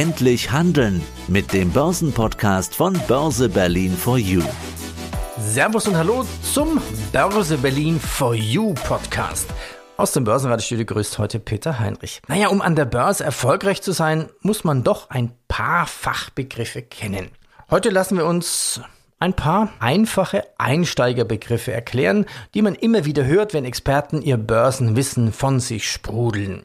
Endlich handeln mit dem Börsenpodcast von Börse Berlin for You. Servus und Hallo zum Börse Berlin for You Podcast. Aus dem Börsenradiostudio grüßt heute Peter Heinrich. Naja, um an der Börse erfolgreich zu sein, muss man doch ein paar Fachbegriffe kennen. Heute lassen wir uns ein paar einfache Einsteigerbegriffe erklären, die man immer wieder hört, wenn Experten ihr Börsenwissen von sich sprudeln.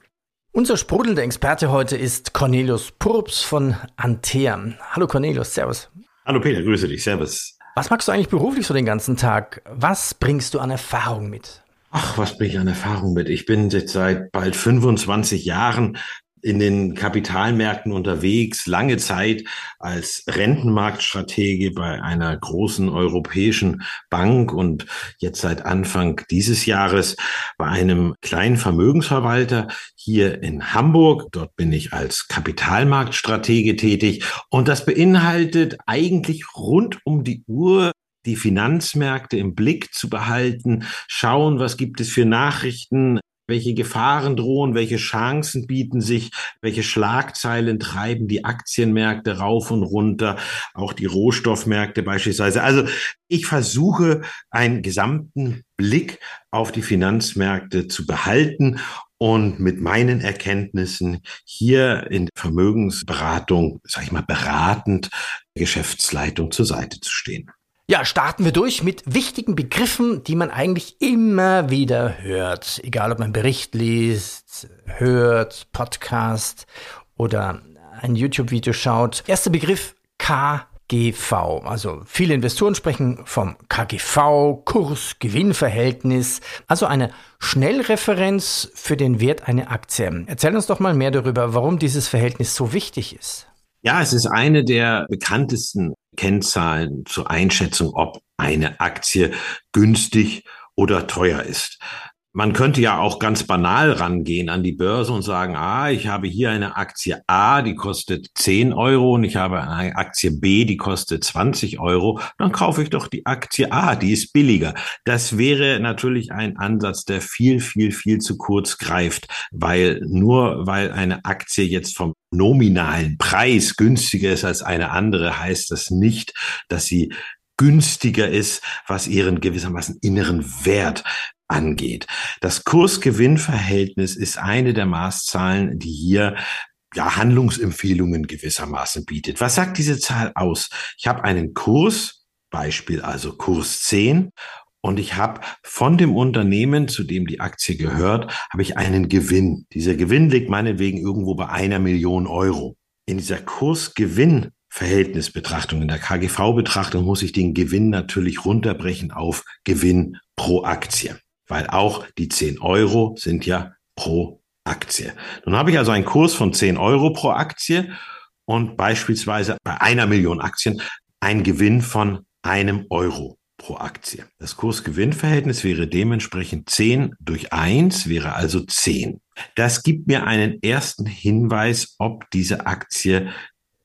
Unser sprudelnder Experte heute ist Cornelius Purps von Antea. Hallo Cornelius, Servus. Hallo Peter, grüße dich, Servus. Was magst du eigentlich beruflich so den ganzen Tag? Was bringst du an Erfahrung mit? Ach, was bringe ich an Erfahrung mit? Ich bin jetzt seit bald 25 Jahren in den Kapitalmärkten unterwegs, lange Zeit als Rentenmarktstratege bei einer großen europäischen Bank und jetzt seit Anfang dieses Jahres bei einem kleinen Vermögensverwalter hier in Hamburg. Dort bin ich als Kapitalmarktstratege tätig und das beinhaltet eigentlich rund um die Uhr die Finanzmärkte im Blick zu behalten, schauen, was gibt es für Nachrichten, welche Gefahren drohen, welche Chancen bieten sich, welche Schlagzeilen treiben die Aktienmärkte rauf und runter, auch die Rohstoffmärkte beispielsweise. Also ich versuche einen gesamten Blick auf die Finanzmärkte zu behalten und mit meinen Erkenntnissen hier in Vermögensberatung, sag ich mal, beratend Geschäftsleitung zur Seite zu stehen. Ja, starten wir durch mit wichtigen Begriffen, die man eigentlich immer wieder hört. Egal, ob man Bericht liest, hört, Podcast oder ein YouTube-Video schaut. Erster Begriff KGV. Also viele Investoren sprechen vom KGV, Kurs-Gewinn-Verhältnis, also eine Schnellreferenz für den Wert einer Aktie. Erzähl uns doch mal mehr darüber, warum dieses Verhältnis so wichtig ist. Ja, es ist eine der bekanntesten Kennzahlen zur Einschätzung, ob eine Aktie günstig oder teuer ist. Man könnte ja auch ganz banal rangehen an die Börse und sagen, ah, ich habe hier eine Aktie A, die kostet 10 Euro und ich habe eine Aktie B, die kostet 20 Euro. Dann kaufe ich doch die Aktie A, die ist billiger. Das wäre natürlich ein Ansatz, der viel, viel, viel zu kurz greift, weil nur weil eine Aktie jetzt vom nominalen Preis günstiger ist als eine andere, heißt das nicht, dass sie günstiger ist, was ihren gewissermaßen inneren Wert angeht. Das Kurs-Gewinn-Verhältnis ist eine der Maßzahlen, die hier ja, Handlungsempfehlungen gewissermaßen bietet. Was sagt diese Zahl aus? Ich habe einen Kurs, Beispiel also Kurs 10, und ich habe von dem Unternehmen, zu dem die Aktie gehört, habe ich einen Gewinn. Dieser Gewinn liegt meinetwegen irgendwo bei einer Million Euro. In dieser Kurs-Gewinn-Verhältnisbetrachtung, in der KGV-Betrachtung muss ich den Gewinn natürlich runterbrechen auf Gewinn pro Aktie weil auch die 10 Euro sind ja pro Aktie. Nun habe ich also einen Kurs von 10 Euro pro Aktie und beispielsweise bei einer Million Aktien einen Gewinn von einem Euro pro Aktie. Das Kurs-Gewinn-Verhältnis wäre dementsprechend 10 durch 1, wäre also 10. Das gibt mir einen ersten Hinweis, ob diese Aktie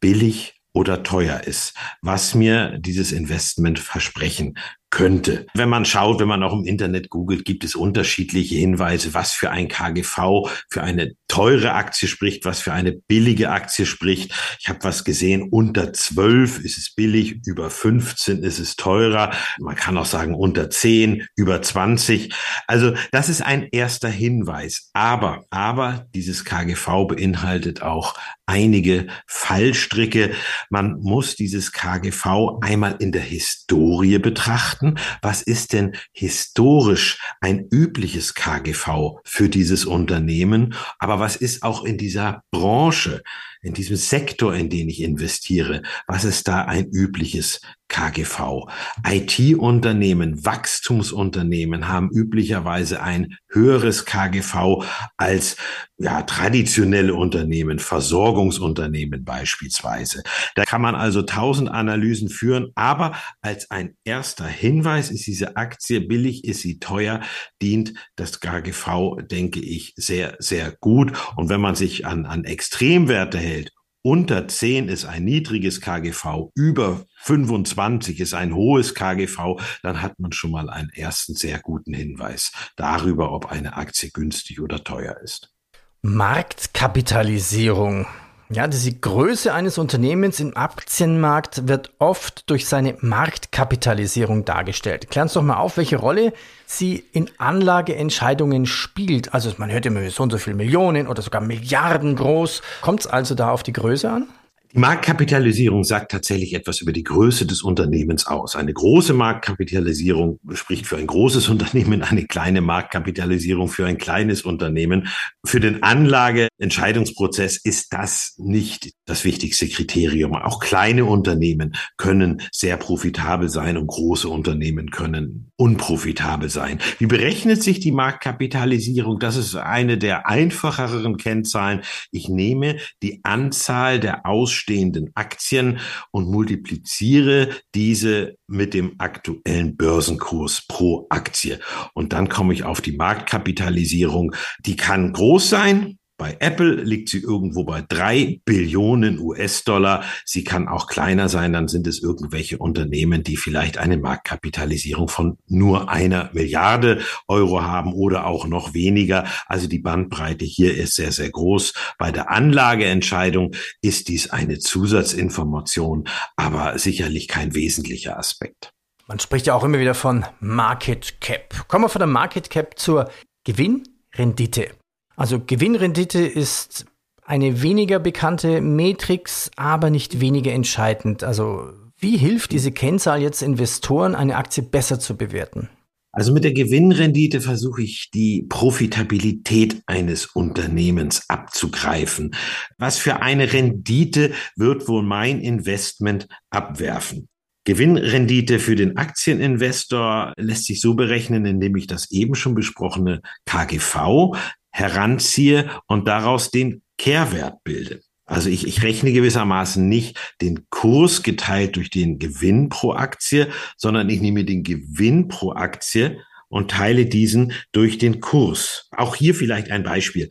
billig oder teuer ist, was mir dieses Investment versprechen könnte. Wenn man schaut, wenn man auch im Internet googelt, gibt es unterschiedliche Hinweise, was für ein KGV für eine teure Aktie spricht, was für eine billige Aktie spricht. Ich habe was gesehen, unter 12 ist es billig, über 15 ist es teurer. Man kann auch sagen unter 10, über 20. Also das ist ein erster Hinweis. Aber, aber dieses KGV beinhaltet auch einige Fallstricke. Man muss dieses KGV einmal in der Historie betrachten. Was ist denn historisch ein übliches KGV für dieses Unternehmen? Aber was ist auch in dieser Branche, in diesem Sektor, in den ich investiere, was ist da ein übliches KGV? IT-Unternehmen, Wachstumsunternehmen haben üblicherweise ein höheres KGV als ja, traditionelle Unternehmen, Versorgungsunternehmen beispielsweise. Da kann man also tausend Analysen führen, aber als ein erster Hinweis ist diese Aktie billig, ist sie teuer, dient das KGV, denke ich, sehr, sehr gut. Und wenn man sich an, an Extremwerte hält, unter 10 ist ein niedriges KGV, über 25 ist ein hohes KGV, dann hat man schon mal einen ersten sehr guten Hinweis darüber, ob eine Aktie günstig oder teuer ist. Marktkapitalisierung. Ja, diese Größe eines Unternehmens im Aktienmarkt wird oft durch seine Marktkapitalisierung dargestellt. Klären Sie doch mal auf, welche Rolle sie in Anlageentscheidungen spielt. Also man hört immer so und so viele Millionen oder sogar Milliarden groß. Kommt es also da auf die Größe an? Die Marktkapitalisierung sagt tatsächlich etwas über die Größe des Unternehmens aus. Eine große Marktkapitalisierung spricht für ein großes Unternehmen, eine kleine Marktkapitalisierung für ein kleines Unternehmen. Für den Anlageentscheidungsprozess ist das nicht das wichtigste Kriterium. Auch kleine Unternehmen können sehr profitabel sein und große Unternehmen können unprofitabel sein. Wie berechnet sich die Marktkapitalisierung? Das ist eine der einfacheren Kennzahlen. Ich nehme die Anzahl der Aus ausstehenden Aktien und multipliziere diese mit dem aktuellen Börsenkurs pro Aktie. Und dann komme ich auf die Marktkapitalisierung. Die kann groß sein, bei Apple liegt sie irgendwo bei drei Billionen US-Dollar. Sie kann auch kleiner sein, dann sind es irgendwelche Unternehmen, die vielleicht eine Marktkapitalisierung von nur einer Milliarde Euro haben oder auch noch weniger. Also die Bandbreite hier ist sehr, sehr groß. Bei der Anlageentscheidung ist dies eine Zusatzinformation, aber sicherlich kein wesentlicher Aspekt. Man spricht ja auch immer wieder von Market Cap. Kommen wir von der Market Cap zur Gewinnrendite. Also Gewinnrendite ist eine weniger bekannte Matrix, aber nicht weniger entscheidend. Also wie hilft diese Kennzahl jetzt Investoren, eine Aktie besser zu bewerten? Also mit der Gewinnrendite versuche ich die Profitabilität eines Unternehmens abzugreifen. Was für eine Rendite wird wohl mein Investment abwerfen? Gewinnrendite für den Aktieninvestor lässt sich so berechnen, indem ich das eben schon besprochene KGV, heranziehe und daraus den Kehrwert bilde. Also ich, ich rechne gewissermaßen nicht den Kurs geteilt durch den Gewinn pro Aktie, sondern ich nehme den Gewinn pro Aktie und teile diesen durch den Kurs. Auch hier vielleicht ein Beispiel.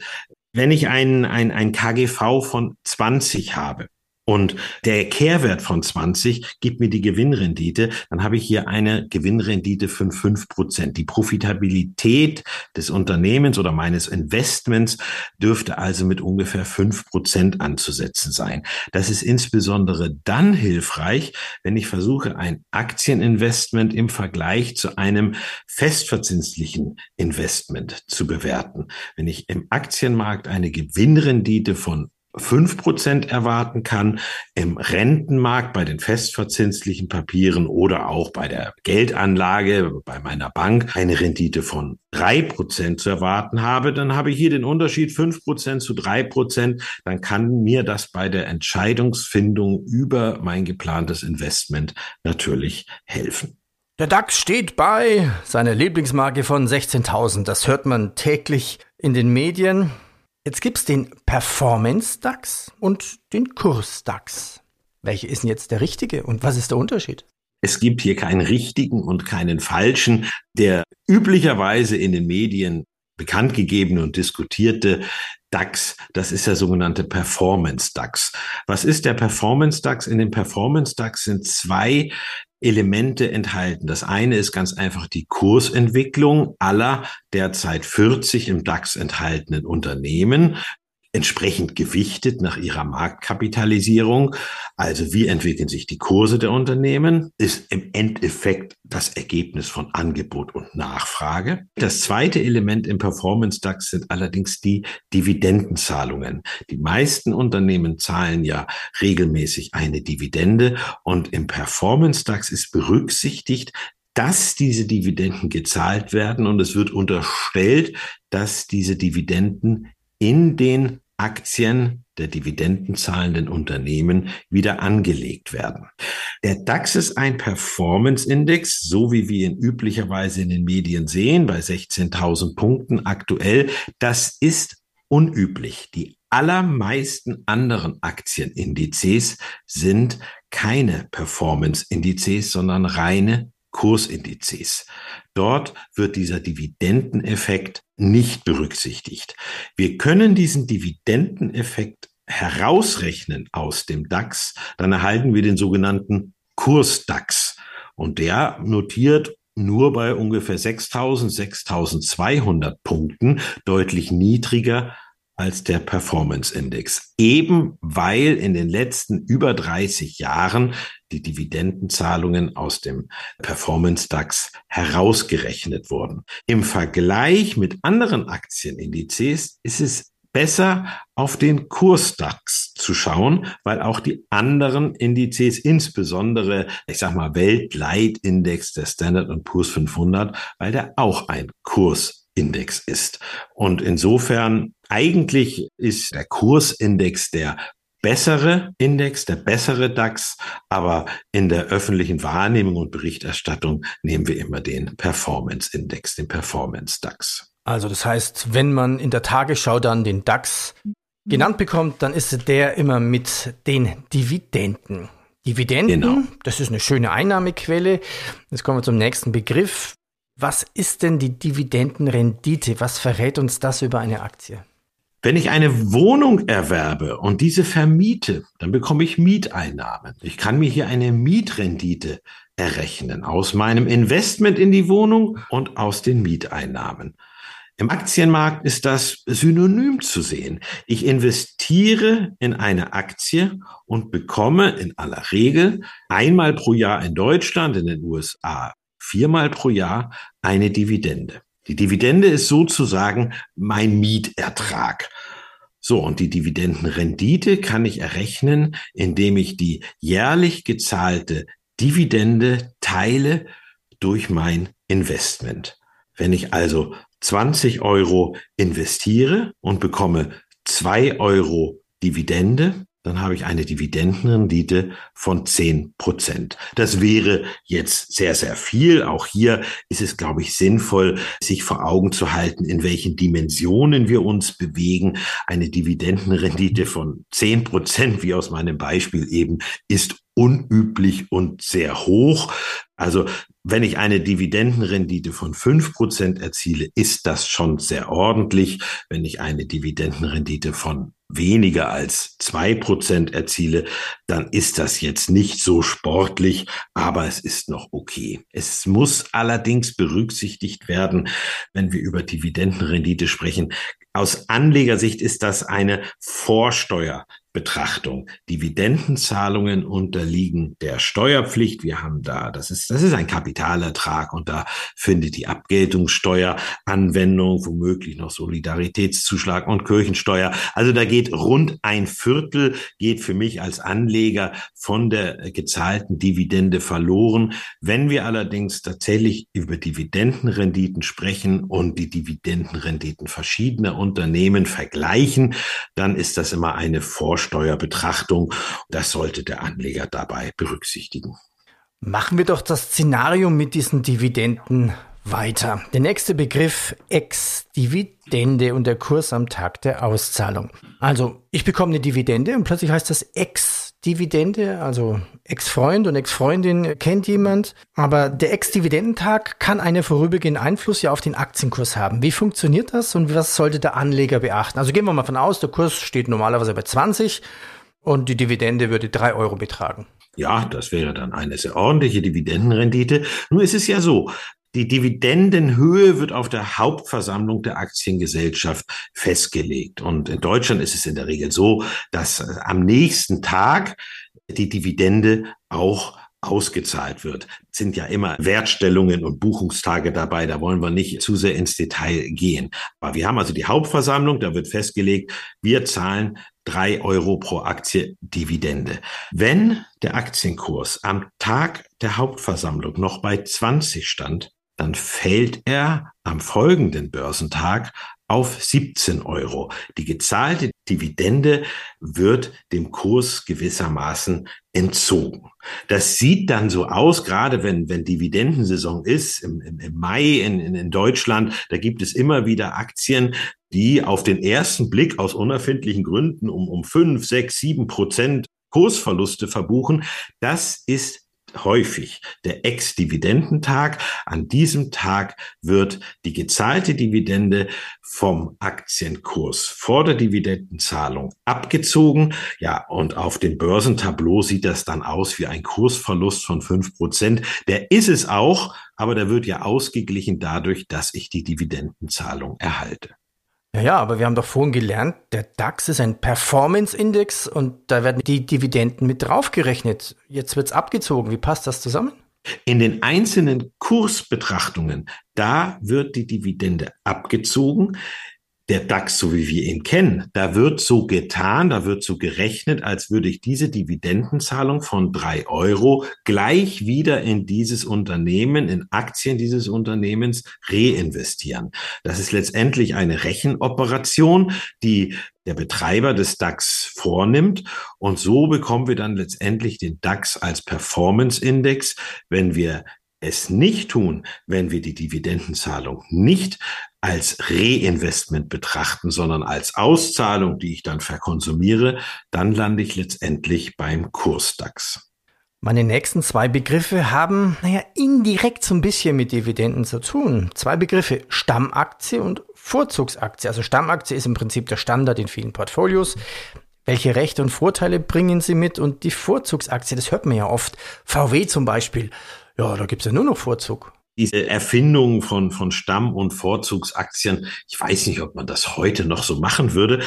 Wenn ich ein, ein, ein KGV von 20 habe, und der Kehrwert von 20 gibt mir die Gewinnrendite, dann habe ich hier eine Gewinnrendite von 5 Prozent. Die Profitabilität des Unternehmens oder meines Investments dürfte also mit ungefähr 5 Prozent anzusetzen sein. Das ist insbesondere dann hilfreich, wenn ich versuche, ein Aktieninvestment im Vergleich zu einem festverzinslichen Investment zu bewerten. Wenn ich im Aktienmarkt eine Gewinnrendite von fünf Prozent erwarten kann, im Rentenmarkt bei den festverzinslichen Papieren oder auch bei der Geldanlage bei meiner Bank eine Rendite von drei Prozent zu erwarten habe, dann habe ich hier den Unterschied fünf Prozent zu drei Prozent. Dann kann mir das bei der Entscheidungsfindung über mein geplantes Investment natürlich helfen. Der DAX steht bei seiner Lieblingsmarke von 16.000. Das hört man täglich in den Medien. Jetzt gibt es den Performance-DAX und den Kurs-DAX. Welcher ist denn jetzt der richtige und was ist der Unterschied? Es gibt hier keinen richtigen und keinen falschen. Der üblicherweise in den Medien bekannt gegebene und diskutierte DAX, das ist der sogenannte Performance DAX. Was ist der Performance DAX? In dem Performance DAX sind zwei Elemente enthalten. Das eine ist ganz einfach die Kursentwicklung aller derzeit 40 im DAX enthaltenen Unternehmen entsprechend gewichtet nach ihrer Marktkapitalisierung. Also wie entwickeln sich die Kurse der Unternehmen, ist im Endeffekt das Ergebnis von Angebot und Nachfrage. Das zweite Element im Performance DAX sind allerdings die Dividendenzahlungen. Die meisten Unternehmen zahlen ja regelmäßig eine Dividende und im Performance DAX ist berücksichtigt, dass diese Dividenden gezahlt werden und es wird unterstellt, dass diese Dividenden in den Aktien der dividendenzahlenden Unternehmen wieder angelegt werden. Der DAX ist ein Performance-Index, so wie wir ihn üblicherweise in den Medien sehen, bei 16.000 Punkten aktuell. Das ist unüblich. Die allermeisten anderen Aktienindizes sind keine Performance-Indizes, sondern reine Kursindizes. Dort wird dieser Dividendeneffekt nicht berücksichtigt. Wir können diesen Dividendeneffekt herausrechnen aus dem DAX, dann erhalten wir den sogenannten Kurs-DAX. Und der notiert nur bei ungefähr 6000, 6200 Punkten, deutlich niedriger als der Performance Index. Eben weil in den letzten über 30 Jahren die Dividendenzahlungen aus dem Performance DAX herausgerechnet wurden. Im Vergleich mit anderen Aktienindizes ist es besser auf den Kursdax zu schauen, weil auch die anderen Indizes, insbesondere, ich sag mal, Weltleitindex, der Standard Poor's 500, weil der auch ein Kursindex ist. Und insofern eigentlich ist der Kursindex der bessere Index, der bessere DAX, aber in der öffentlichen Wahrnehmung und Berichterstattung nehmen wir immer den Performance Index, den Performance DAX. Also das heißt, wenn man in der Tagesschau dann den DAX genannt bekommt, dann ist der immer mit den Dividenden. Dividenden, genau. das ist eine schöne Einnahmequelle. Jetzt kommen wir zum nächsten Begriff. Was ist denn die Dividendenrendite? Was verrät uns das über eine Aktie? Wenn ich eine Wohnung erwerbe und diese vermiete, dann bekomme ich Mieteinnahmen. Ich kann mir hier eine Mietrendite errechnen aus meinem Investment in die Wohnung und aus den Mieteinnahmen. Im Aktienmarkt ist das synonym zu sehen. Ich investiere in eine Aktie und bekomme in aller Regel einmal pro Jahr in Deutschland, in den USA viermal pro Jahr eine Dividende. Die Dividende ist sozusagen mein Mietertrag. So, und die Dividendenrendite kann ich errechnen, indem ich die jährlich gezahlte Dividende teile durch mein Investment. Wenn ich also 20 Euro investiere und bekomme 2 Euro Dividende, dann habe ich eine Dividendenrendite von 10 Prozent. Das wäre jetzt sehr, sehr viel. Auch hier ist es, glaube ich, sinnvoll, sich vor Augen zu halten, in welchen Dimensionen wir uns bewegen. Eine Dividendenrendite von 10 Prozent, wie aus meinem Beispiel eben, ist unüblich und sehr hoch. Also wenn ich eine Dividendenrendite von fünf Prozent erziele, ist das schon sehr ordentlich. Wenn ich eine Dividendenrendite von weniger als zwei Prozent erziele, dann ist das jetzt nicht so sportlich, aber es ist noch okay. Es muss allerdings berücksichtigt werden, wenn wir über Dividendenrendite sprechen. Aus Anlegersicht ist das eine Vorsteuer Betrachtung. Dividendenzahlungen unterliegen der Steuerpflicht. Wir haben da, das ist, das ist ein Kapitalertrag und da findet die Abgeltungssteuer Anwendung, womöglich noch Solidaritätszuschlag und Kirchensteuer. Also da geht rund ein Viertel geht für mich als Anleger von der gezahlten Dividende verloren. Wenn wir allerdings tatsächlich über Dividendenrenditen sprechen und die Dividendenrenditen verschiedener Unternehmen vergleichen, dann ist das immer eine Vorstellung Vorsteuerbetrachtung. Das sollte der Anleger dabei berücksichtigen. Machen wir doch das Szenario mit diesen Dividenden weiter. Der nächste Begriff Ex-Dividende und der Kurs am Tag der Auszahlung. Also ich bekomme eine Dividende und plötzlich heißt das Ex-Dividende, also Ex-Freund und Ex-Freundin kennt jemand, aber der Ex-Dividendentag kann einen vorübergehenden Einfluss ja auf den Aktienkurs haben. Wie funktioniert das und was sollte der Anleger beachten? Also gehen wir mal von aus, der Kurs steht normalerweise bei 20 und die Dividende würde 3 Euro betragen. Ja, das wäre dann eine sehr ordentliche Dividendenrendite. Nun ist es ja so, die Dividendenhöhe wird auf der Hauptversammlung der Aktiengesellschaft festgelegt. Und in Deutschland ist es in der Regel so, dass äh, am nächsten Tag die Dividende auch ausgezahlt wird. Es sind ja immer Wertstellungen und Buchungstage dabei, da wollen wir nicht zu sehr ins Detail gehen. Aber wir haben also die Hauptversammlung, da wird festgelegt, wir zahlen drei Euro pro Aktie Dividende. Wenn der Aktienkurs am Tag der Hauptversammlung noch bei 20 stand, dann fällt er am folgenden Börsentag auf 17 Euro. Die gezahlte Dividende wird dem Kurs gewissermaßen entzogen. Das sieht dann so aus, gerade wenn, wenn Dividendensaison ist, im, im, im Mai in, in, in Deutschland, da gibt es immer wieder Aktien, die auf den ersten Blick aus unerfindlichen Gründen um, um fünf, sechs, sieben Prozent Kursverluste verbuchen. Das ist häufig der Ex-Dividendentag. An diesem Tag wird die gezahlte Dividende vom Aktienkurs vor der Dividendenzahlung abgezogen. Ja, und auf dem Börsentableau sieht das dann aus wie ein Kursverlust von fünf Prozent. Der ist es auch, aber der wird ja ausgeglichen dadurch, dass ich die Dividendenzahlung erhalte. Ja, ja, aber wir haben doch vorhin gelernt, der DAX ist ein Performance-Index und da werden die Dividenden mit draufgerechnet. Jetzt wird's abgezogen. Wie passt das zusammen? In den einzelnen Kursbetrachtungen, da wird die Dividende abgezogen der DAX, so wie wir ihn kennen, da wird so getan, da wird so gerechnet, als würde ich diese Dividendenzahlung von drei Euro gleich wieder in dieses Unternehmen, in Aktien dieses Unternehmens reinvestieren. Das ist letztendlich eine Rechenoperation, die der Betreiber des DAX vornimmt. Und so bekommen wir dann letztendlich den DAX als Performance Index. Wenn wir es nicht tun, wenn wir die Dividendenzahlung nicht als Reinvestment betrachten, sondern als Auszahlung, die ich dann verkonsumiere, dann lande ich letztendlich beim Kursdax. Meine nächsten zwei Begriffe haben, naja, indirekt so ein bisschen mit Dividenden zu tun. Zwei Begriffe, Stammaktie und Vorzugsaktie. Also Stammaktie ist im Prinzip der Standard in vielen Portfolios. Welche Rechte und Vorteile bringen sie mit? Und die Vorzugsaktie, das hört man ja oft. VW zum Beispiel. Ja, da gibt's ja nur noch Vorzug diese Erfindung von, von Stamm- und Vorzugsaktien, ich weiß nicht, ob man das heute noch so machen würde.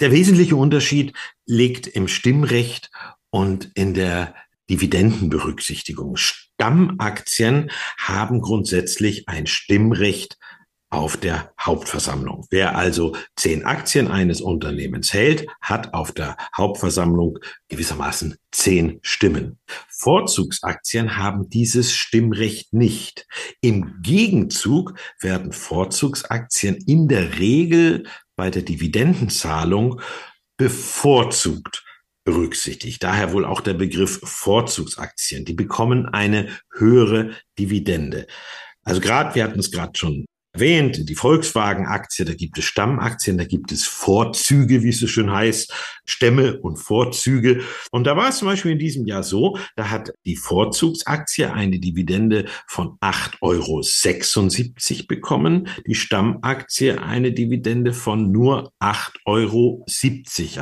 Der wesentliche Unterschied liegt im Stimmrecht und in der Dividendenberücksichtigung. Stammaktien haben grundsätzlich ein Stimmrecht auf der Hauptversammlung. Wer also zehn Aktien eines Unternehmens hält, hat auf der Hauptversammlung gewissermaßen zehn Stimmen. Vorzugsaktien haben dieses Stimmrecht nicht. Im Gegenzug werden Vorzugsaktien in der Regel bei der Dividendenzahlung bevorzugt berücksichtigt. Daher wohl auch der Begriff Vorzugsaktien. Die bekommen eine höhere Dividende. Also gerade, wir hatten es gerade schon erwähnt, die Volkswagen-Aktie, da gibt es Stammaktien, da gibt es Vorzüge, wie es so schön heißt, Stämme und Vorzüge. Und da war es zum Beispiel in diesem Jahr so, da hat die Vorzugsaktie eine Dividende von 8,76 Euro bekommen, die Stammaktie eine Dividende von nur 8,70 Euro,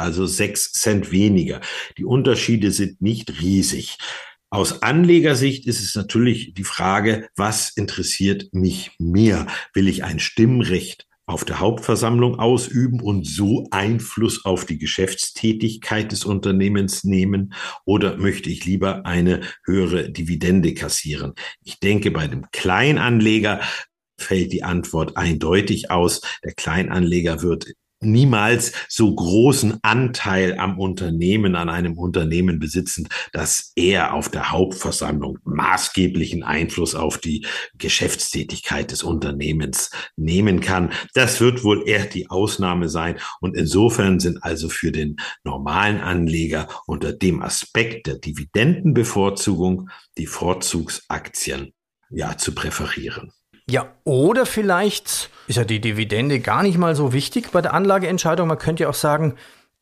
also 6 Cent weniger. Die Unterschiede sind nicht riesig. Aus Anlegersicht ist es natürlich die Frage, was interessiert mich mehr? Will ich ein Stimmrecht auf der Hauptversammlung ausüben und so Einfluss auf die Geschäftstätigkeit des Unternehmens nehmen oder möchte ich lieber eine höhere Dividende kassieren? Ich denke, bei dem Kleinanleger fällt die Antwort eindeutig aus. Der Kleinanleger wird niemals so großen Anteil am Unternehmen, an einem Unternehmen besitzen, dass er auf der Hauptversammlung maßgeblichen Einfluss auf die Geschäftstätigkeit des Unternehmens nehmen kann. Das wird wohl eher die Ausnahme sein. Und insofern sind also für den normalen Anleger unter dem Aspekt der Dividendenbevorzugung die Vorzugsaktien ja zu präferieren. Ja, oder vielleicht ist ja die Dividende gar nicht mal so wichtig bei der Anlageentscheidung. Man könnte ja auch sagen,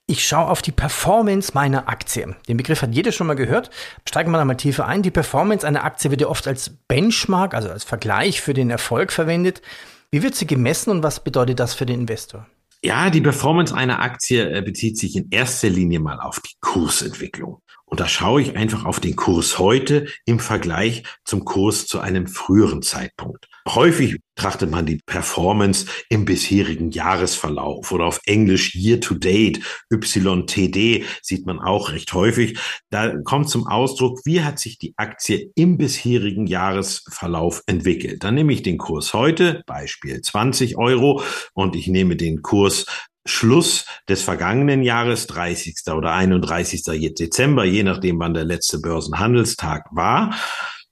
ich schaue auf die Performance meiner Aktie. Den Begriff hat jeder schon mal gehört. Steigen wir da mal tiefer ein. Die Performance einer Aktie wird ja oft als Benchmark, also als Vergleich für den Erfolg verwendet. Wie wird sie gemessen und was bedeutet das für den Investor? Ja, die Performance einer Aktie äh, bezieht sich in erster Linie mal auf die Kursentwicklung. Und da schaue ich einfach auf den Kurs heute im Vergleich zum Kurs zu einem früheren Zeitpunkt. Häufig betrachtet man die Performance im bisherigen Jahresverlauf oder auf Englisch Year to Date, YTD sieht man auch recht häufig. Da kommt zum Ausdruck, wie hat sich die Aktie im bisherigen Jahresverlauf entwickelt. Dann nehme ich den Kurs heute, Beispiel 20 Euro, und ich nehme den Kurs Schluss des vergangenen Jahres, 30. oder 31. Dezember, je nachdem, wann der letzte Börsenhandelstag war.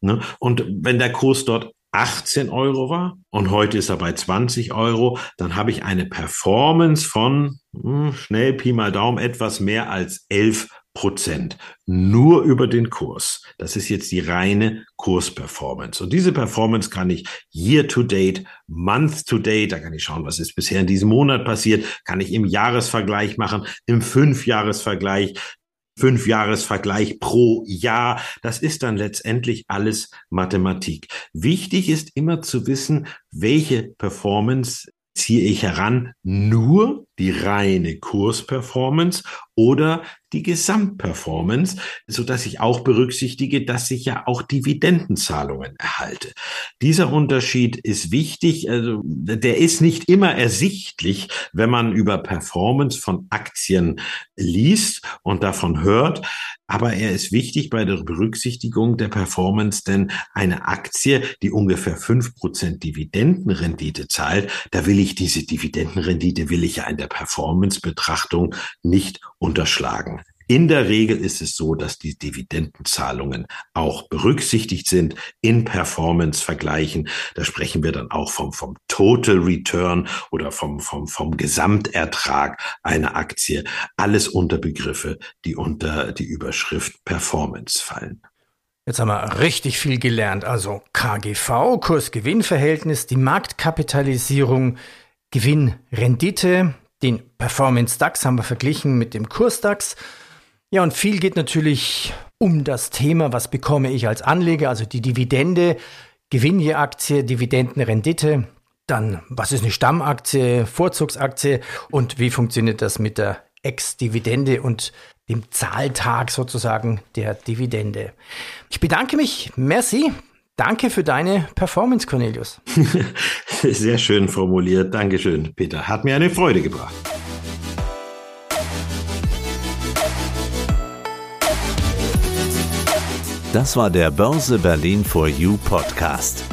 Ne? Und wenn der Kurs dort 18 Euro war und heute ist er bei 20 Euro, dann habe ich eine Performance von hm, schnell Pi mal Daumen etwas mehr als 11 Prozent. Nur über den Kurs. Das ist jetzt die reine Kursperformance. Und diese Performance kann ich year to date, month to date, da kann ich schauen, was ist bisher in diesem Monat passiert, kann ich im Jahresvergleich machen, im Fünfjahresvergleich, Fünfjahresvergleich pro Jahr. Das ist dann letztendlich alles Mathematik. Wichtig ist immer zu wissen, welche Performance ziehe ich heran nur die reine Kursperformance oder die Gesamtperformance, so dass ich auch berücksichtige, dass ich ja auch Dividendenzahlungen erhalte. Dieser Unterschied ist wichtig. Also, der ist nicht immer ersichtlich, wenn man über Performance von Aktien liest und davon hört. Aber er ist wichtig bei der Berücksichtigung der Performance, denn eine Aktie, die ungefähr fünf Prozent Dividendenrendite zahlt, da will ich diese Dividendenrendite, will ich ja in der Performance-Betrachtung nicht unterschlagen. In der Regel ist es so, dass die Dividendenzahlungen auch berücksichtigt sind in Performance-Vergleichen. Da sprechen wir dann auch vom, vom Total Return oder vom, vom, vom Gesamtertrag einer Aktie. Alles Unterbegriffe, die unter die Überschrift Performance fallen. Jetzt haben wir richtig viel gelernt. Also KGV, Kurs-Gewinn-Verhältnis, die Marktkapitalisierung, Gewinn-Rendite, den Performance DAX haben wir verglichen mit dem Kurs DAX. Ja, und viel geht natürlich um das Thema, was bekomme ich als Anleger, also die Dividende, Gewinn je Aktie, Dividendenrendite, dann was ist eine Stammaktie, Vorzugsaktie? Und wie funktioniert das mit der Ex-Dividende und dem Zahltag sozusagen der Dividende. Ich bedanke mich, merci, danke für deine Performance, Cornelius. Sehr schön formuliert. Dankeschön, Peter. Hat mir eine Freude gebracht. Das war der Börse Berlin for You Podcast.